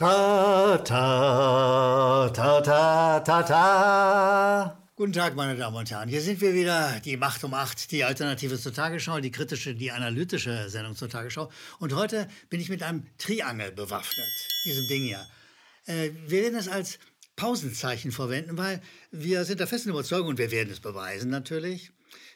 Ta, ta, ta, ta, ta, ta. Guten Tag, meine Damen und Herren. Hier sind wir wieder, die Macht um Acht, die Alternative zur Tagesschau, die kritische, die analytische Sendung zur Tagesschau. Und heute bin ich mit einem Triangel bewaffnet, diesem Ding hier. Äh, wir werden es als Pausenzeichen verwenden, weil wir sind der festen Überzeugung, und wir werden es beweisen natürlich,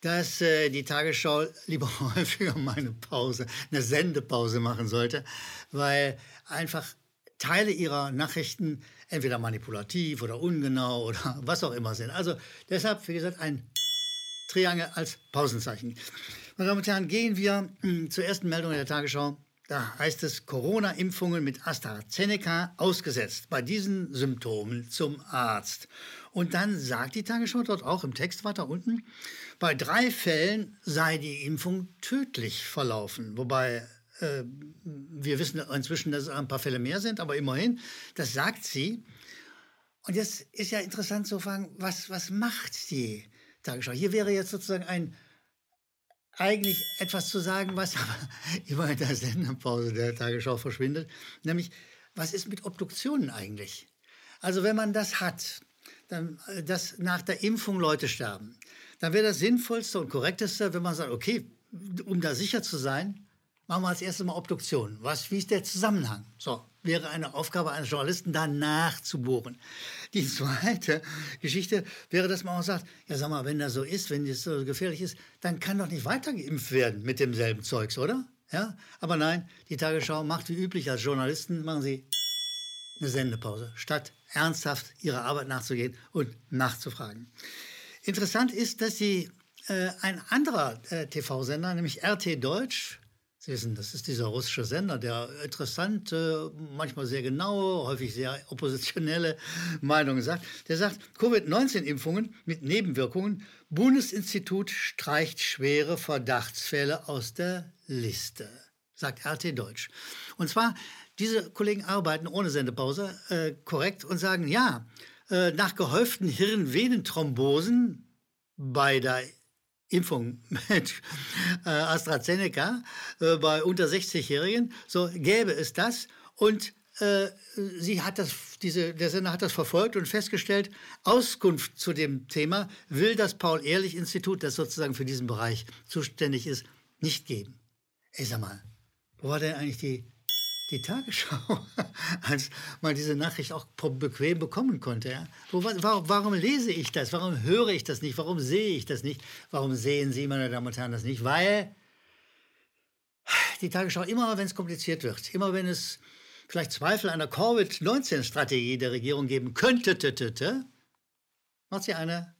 dass äh, die Tagesschau lieber häufiger mal eine Pause, eine Sendepause machen sollte, weil einfach Teile ihrer Nachrichten entweder manipulativ oder ungenau oder was auch immer sind. Also deshalb, wie gesagt, ein Triangel als Pausenzeichen. Meine Damen und Herren, gehen wir hm, zur ersten Meldung der Tagesschau. Da heißt es Corona-Impfungen mit AstraZeneca ausgesetzt. Bei diesen Symptomen zum Arzt. Und dann sagt die Tagesschau dort auch im Text weiter unten, bei drei Fällen sei die Impfung tödlich verlaufen. Wobei wir wissen inzwischen, dass es ein paar Fälle mehr sind, aber immerhin, das sagt sie. Und jetzt ist ja interessant zu fragen, was, was macht die Tagesschau? Hier wäre jetzt sozusagen ein, eigentlich etwas zu sagen, was aber immer in der Sendepause der Tagesschau verschwindet, nämlich, was ist mit Obduktionen eigentlich? Also wenn man das hat, dann, äh, dass nach der Impfung Leute sterben, dann wäre das Sinnvollste und Korrekteste, wenn man sagt, okay, um da sicher zu sein, machen wir als erstes mal Obduktion. Was, wie ist der Zusammenhang? So, wäre eine Aufgabe eines Journalisten, da nachzubohren. Die zweite Geschichte wäre, dass man auch sagt, ja sag mal, wenn das so ist, wenn das so gefährlich ist, dann kann doch nicht weiter geimpft werden mit demselben Zeugs, oder? Ja, aber nein, die Tagesschau macht wie üblich als Journalisten, machen sie eine Sendepause, statt ernsthaft ihrer Arbeit nachzugehen und nachzufragen. Interessant ist, dass sie äh, ein anderer äh, TV-Sender, nämlich RT Deutsch, Sie wissen, das ist dieser russische Sender, der interessante, manchmal sehr genaue, häufig sehr oppositionelle Meinungen sagt. Der sagt, Covid-19-Impfungen mit Nebenwirkungen, Bundesinstitut streicht schwere Verdachtsfälle aus der Liste, sagt RT Deutsch. Und zwar, diese Kollegen arbeiten ohne Sendepause äh, korrekt und sagen, ja, äh, nach gehäuften Hirnvenenthrombosen bei der Impfung mit äh, AstraZeneca äh, bei unter 60-Jährigen, so gäbe es das. Und äh, sie hat das, diese, der Sender hat das verfolgt und festgestellt, Auskunft zu dem Thema will das Paul-Ehrlich-Institut, das sozusagen für diesen Bereich zuständig ist, nicht geben. Ich sag mal, wo war denn eigentlich die die Tagesschau, als man diese Nachricht auch bequem bekommen konnte. Ja? Wo, warum, warum, lese ich das? Warum höre ich das nicht? Warum sehe ich das nicht? Warum sehen Sie, meine Damen und Herren, das nicht? Weil die Tagesschau immer, wenn es kompliziert wird, immer wenn es vielleicht Zweifel an der Covid-19-Strategie der Regierung geben könnte, macht sie eine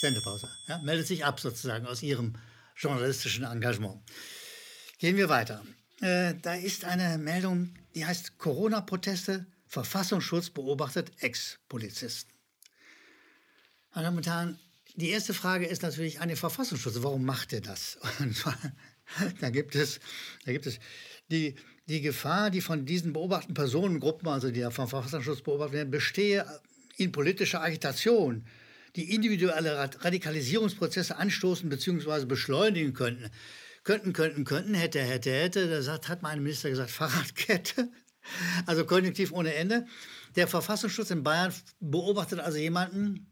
Sendepause. Ja? Meldet sich ab sozusagen aus ihrem journalistischen Engagement. Gehen wir weiter. Äh, da ist eine Meldung, die heißt Corona-Proteste, Verfassungsschutz beobachtet Ex-Polizisten. Meine Damen und Herren, die erste Frage ist natürlich an den Verfassungsschutz. Warum macht er das? Und da gibt es, da gibt es die, die Gefahr, die von diesen beobachteten Personengruppen, also die vom Verfassungsschutz beobachtet werden, bestehe in politischer Agitation, die individuelle Radikalisierungsprozesse anstoßen bzw. beschleunigen könnten könnten, könnten, könnten, hätte, hätte, hätte. Da sagt, hat mein Minister gesagt, Fahrradkette. Also konjunktiv ohne Ende. Der Verfassungsschutz in Bayern beobachtet also jemanden,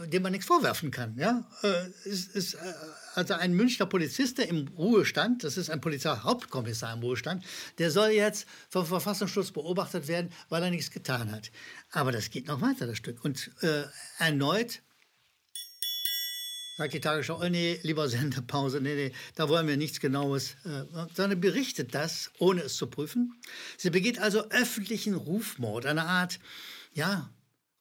dem man nichts vorwerfen kann. Ja? Äh, ist, ist, äh, also ein Münchner Polizist, der im Ruhestand, das ist ein Polizeihauptkommissar im Ruhestand, der soll jetzt vom Verfassungsschutz beobachtet werden, weil er nichts getan hat. Aber das geht noch weiter, das Stück. Und äh, erneut sagt die Tagesschau, oh nee, lieber Sendepause, nee, nee, da wollen wir nichts Genaues, äh, sondern berichtet das, ohne es zu prüfen. Sie begeht also öffentlichen Rufmord, eine Art, ja,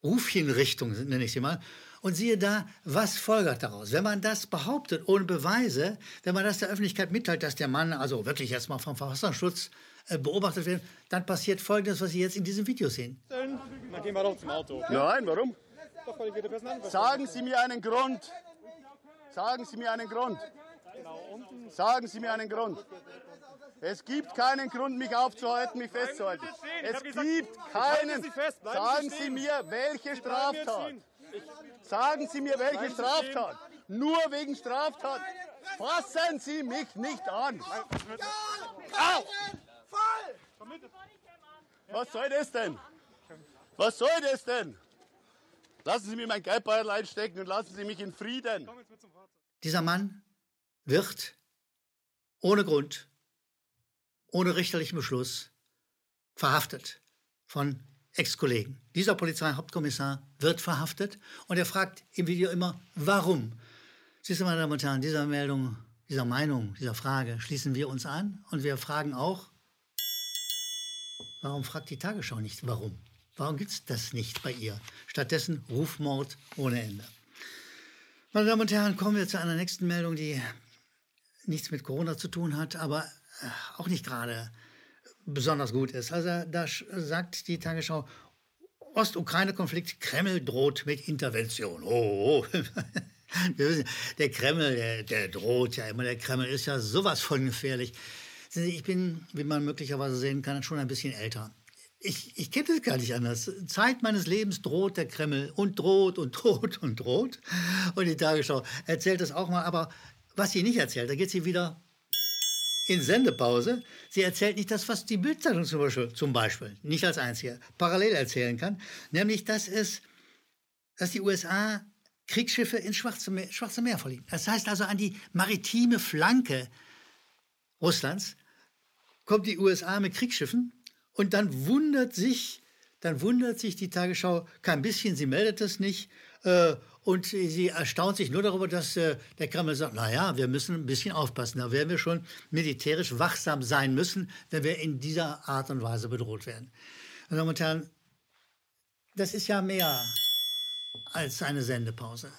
Rufhinrichtung, nenne ich sie mal. Und siehe da, was folgert daraus? Wenn man das behauptet, ohne Beweise, wenn man das der Öffentlichkeit mitteilt, dass der Mann also wirklich jetzt mal vom Verfassungsschutz äh, beobachtet wird, dann passiert Folgendes, was Sie jetzt in diesem Video sehen. Dann gehen wir doch zum Auto. Nein, warum? Sagen Sie mir einen Grund. Sagen Sie mir einen Grund. Sagen Sie mir einen Grund. Es gibt keinen Grund, mich aufzuhalten, mich festzuhalten. Es gibt keinen. Sagen Sie mir, welche Straftat. Sagen Sie mir, welche Straftat. Nur wegen Straftat. Fassen Sie mich nicht an. Au! Was soll das denn? Was soll das denn? Lassen Sie mir mein Geldbeutel einstecken und lassen Sie mich in Frieden. Dieser Mann wird ohne Grund, ohne richterlichen Beschluss verhaftet von Ex-Kollegen. Dieser Polizeihauptkommissar wird verhaftet und er fragt im Video immer, warum? Siehst du, meine Damen und Herren, dieser Meldung, dieser Meinung, dieser Frage schließen wir uns an und wir fragen auch, warum fragt die Tagesschau nicht, warum? Warum gibt es das nicht bei ihr? Stattdessen Rufmord ohne Ende. Meine Damen und Herren, kommen wir zu einer nächsten Meldung, die nichts mit Corona zu tun hat, aber äh, auch nicht gerade besonders gut ist. Also da sagt die Tagesschau, Ostukraine-Konflikt, Kreml droht mit Intervention. Oh, oh. der Kreml, der, der, droht ja immer. Der Kreml ist ja sowas von gefährlich. Ich bin, wie man möglicherweise sehen kann, schon ein bisschen älter. Ich, ich kenne das gar nicht anders. Zeit meines Lebens droht der Kreml und droht und droht und droht. Und die Tagesschau erzählt das auch mal. Aber was sie nicht erzählt, da geht sie wieder in Sendepause. Sie erzählt nicht das, was die Bildzeitung zum Beispiel, zum Beispiel nicht als einzige parallel erzählen kann, nämlich dass es, dass die USA Kriegsschiffe ins Schwarze Meer, Schwarze Meer verliehen. Das heißt also an die maritime Flanke Russlands kommt die USA mit Kriegsschiffen und dann wundert sich, dann wundert sich die Tagesschau kein bisschen, sie meldet es nicht äh, und sie erstaunt sich nur darüber, dass äh, der Kreml sagt, naja, wir müssen ein bisschen aufpassen. Da werden wir schon militärisch wachsam sein müssen, wenn wir in dieser Art und Weise bedroht werden. Meine Damen und Herren, das ist ja mehr als eine Sendepause.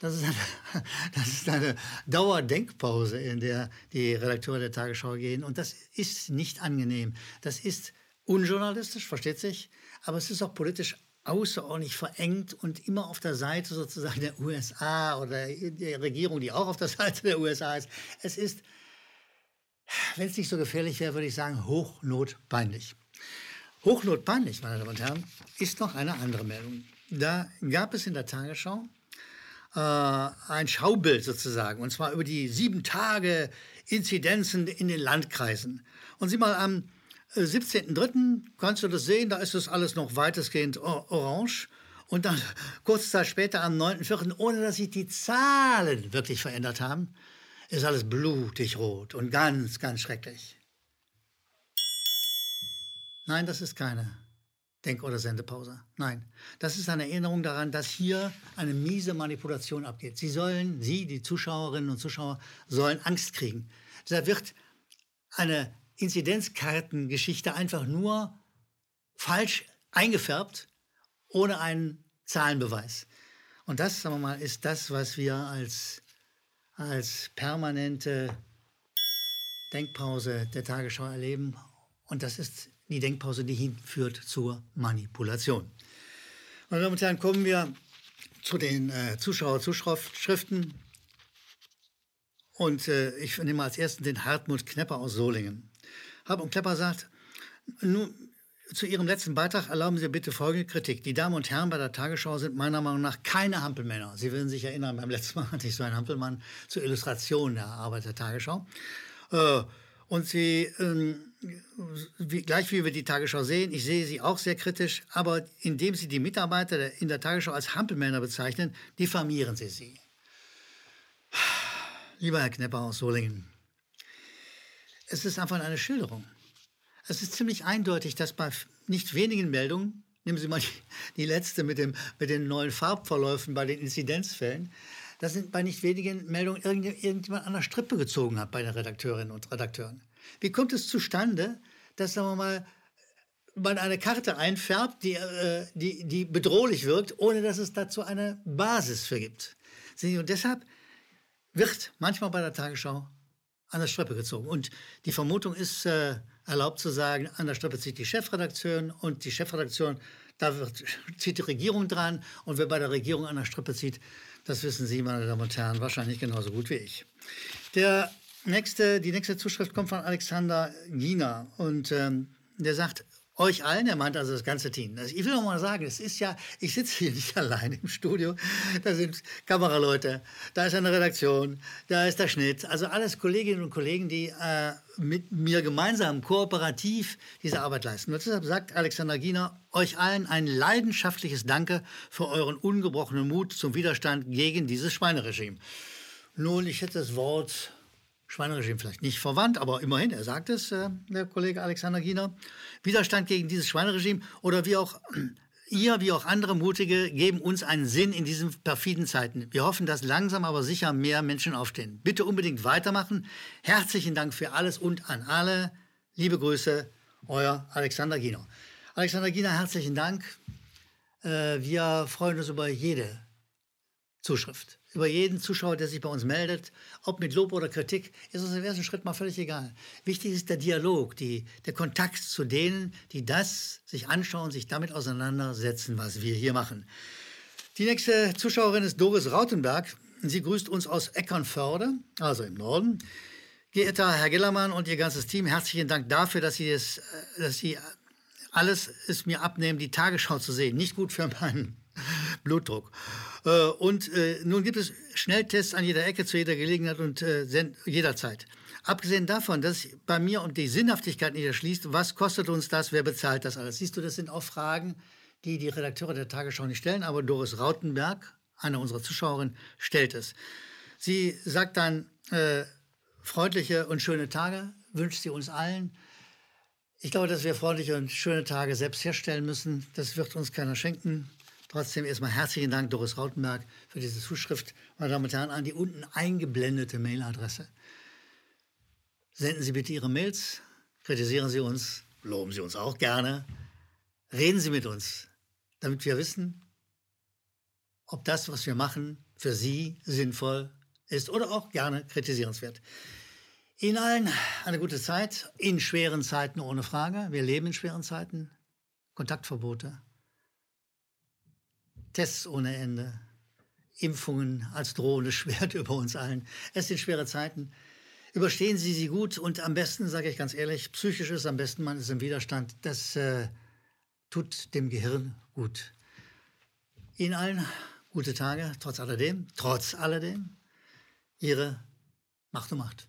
Das ist, eine, das ist eine Dauerdenkpause, in der die Redakteure der Tagesschau gehen. Und das ist nicht angenehm. Das ist unjournalistisch, versteht sich, aber es ist auch politisch außerordentlich verengt und immer auf der Seite sozusagen der USA oder der Regierung, die auch auf der Seite der USA ist. Es ist, wenn es nicht so gefährlich wäre, würde ich sagen, hochnotpeinlich. Hochnotpeinlich, meine Damen und Herren, ist noch eine andere Meldung. Da gab es in der Tagesschau äh, ein Schaubild sozusagen, und zwar über die sieben Tage Inzidenzen in den Landkreisen. Und sieh mal, am 17.03. kannst du das sehen, da ist das alles noch weitestgehend orange. Und dann kurz Zeit später, am 9.04., ohne dass sich die Zahlen wirklich verändert haben, ist alles blutig rot und ganz, ganz schrecklich. Nein, das ist keine Denk- oder Sendepause. Nein, das ist eine Erinnerung daran, dass hier eine miese Manipulation abgeht. Sie sollen, Sie, die Zuschauerinnen und Zuschauer, sollen Angst kriegen. Da wird eine Inzidenzkartengeschichte einfach nur falsch eingefärbt, ohne einen Zahlenbeweis. Und das, sagen wir mal, ist das, was wir als, als permanente Denkpause der Tagesschau erleben. Und das ist die Denkpause, die hinführt zur Manipulation. Meine Damen und Herren, kommen wir zu den äh, Zuschauerzuschriften. Und äh, ich nehme als ersten den Hartmut Knepper aus Solingen. Hab und Klepper sagt, nun, zu Ihrem letzten Beitrag erlauben Sie bitte folgende Kritik. Die Damen und Herren bei der Tagesschau sind meiner Meinung nach keine Hampelmänner. Sie werden sich erinnern, beim letzten Mal hatte ich so einen Hampelmann zur Illustration der Arbeit der Tagesschau. Äh, und Sie, ähm, gleich wie wir die Tagesschau sehen, ich sehe sie auch sehr kritisch, aber indem Sie die Mitarbeiter in der Tagesschau als Hampelmänner bezeichnen, diffamieren Sie sie. Lieber Herr Knepper aus Solingen, es ist einfach eine Schilderung. Es ist ziemlich eindeutig, dass bei nicht wenigen Meldungen, nehmen Sie mal die, die letzte mit, dem, mit den neuen Farbverläufen bei den Inzidenzfällen, dass bei nicht wenigen Meldungen irgendjemand an der Strippe gezogen hat bei den Redakteurinnen und Redakteuren. Wie kommt es zustande, dass, sagen wir mal, man eine Karte einfärbt, die, äh, die, die bedrohlich wirkt, ohne dass es dazu eine Basis für gibt? Und deshalb wird manchmal bei der Tagesschau an der Strippe gezogen. Und die Vermutung ist äh, erlaubt zu sagen, an der Strippe zieht die Chefredaktion und die Chefredaktion, da wird, zieht die Regierung dran und wer bei der Regierung an der Strippe zieht, das wissen Sie, meine Damen und Herren, wahrscheinlich genauso gut wie ich. Der nächste, die nächste Zuschrift kommt von Alexander Gina und ähm, der sagt, euch allen, er meint also das ganze Team. Ich will noch mal sagen, es ist ja, ich sitze hier nicht allein im Studio, da sind Kameraleute, da ist eine Redaktion, da ist der Schnitt, also alles Kolleginnen und Kollegen, die äh, mit mir gemeinsam kooperativ diese Arbeit leisten. Und deshalb sagt Alexander Giener euch allen ein leidenschaftliches Danke für euren ungebrochenen Mut zum Widerstand gegen dieses Schweineregime. Nun, ich hätte das Wort Schweineregime vielleicht nicht verwandt, aber immerhin, er sagt es, äh, der Kollege Alexander Giener. Widerstand gegen dieses Schweineregime oder wie auch ihr, wie auch andere Mutige, geben uns einen Sinn in diesen perfiden Zeiten. Wir hoffen, dass langsam aber sicher mehr Menschen aufstehen. Bitte unbedingt weitermachen. Herzlichen Dank für alles und an alle. Liebe Grüße, euer Alexander Giener. Alexander Giener, herzlichen Dank. Äh, wir freuen uns über jede Zuschrift über jeden Zuschauer, der sich bei uns meldet, ob mit Lob oder Kritik, ist uns im ersten Schritt mal völlig egal. Wichtig ist der Dialog, die, der Kontakt zu denen, die das sich anschauen, sich damit auseinandersetzen, was wir hier machen. Die nächste Zuschauerin ist Doris Rautenberg. Sie grüßt uns aus Eckernförde, also im Norden. Geehrter Herr Gellermann und Ihr ganzes Team, herzlichen Dank dafür, dass Sie, es, äh, dass Sie alles es mir abnehmen, die Tagesschau zu sehen. Nicht gut für meinen Blutdruck. Äh, und äh, nun gibt es Schnelltests an jeder Ecke, zu jeder Gelegenheit und äh, jederzeit. Abgesehen davon, dass bei mir und die Sinnhaftigkeit nicht erschließt, was kostet uns das, wer bezahlt das alles? Siehst du, das sind auch Fragen, die die Redakteure der Tagesschau nicht stellen, aber Doris Rautenberg, eine unserer Zuschauerinnen, stellt es. Sie sagt dann, äh, freundliche und schöne Tage wünscht sie uns allen. Ich glaube, dass wir freundliche und schöne Tage selbst herstellen müssen. Das wird uns keiner schenken. Trotzdem erstmal herzlichen Dank, Doris Rautenberg, für diese Zuschrift. Meine Damen und Herren, an die unten eingeblendete Mailadresse. Senden Sie bitte Ihre Mails, kritisieren Sie uns, loben Sie uns auch gerne, reden Sie mit uns, damit wir wissen, ob das, was wir machen, für Sie sinnvoll ist oder auch gerne kritisierenswert. Ihnen allen eine gute Zeit, in schweren Zeiten ohne Frage. Wir leben in schweren Zeiten. Kontaktverbote, Tests ohne Ende, Impfungen als drohendes Schwert über uns allen. Es sind schwere Zeiten. Überstehen Sie sie gut und am besten, sage ich ganz ehrlich, psychisch ist am besten, man ist im Widerstand. Das äh, tut dem Gehirn gut. Ihnen allen gute Tage, trotz alledem, trotz alledem. Ihre Macht und Macht.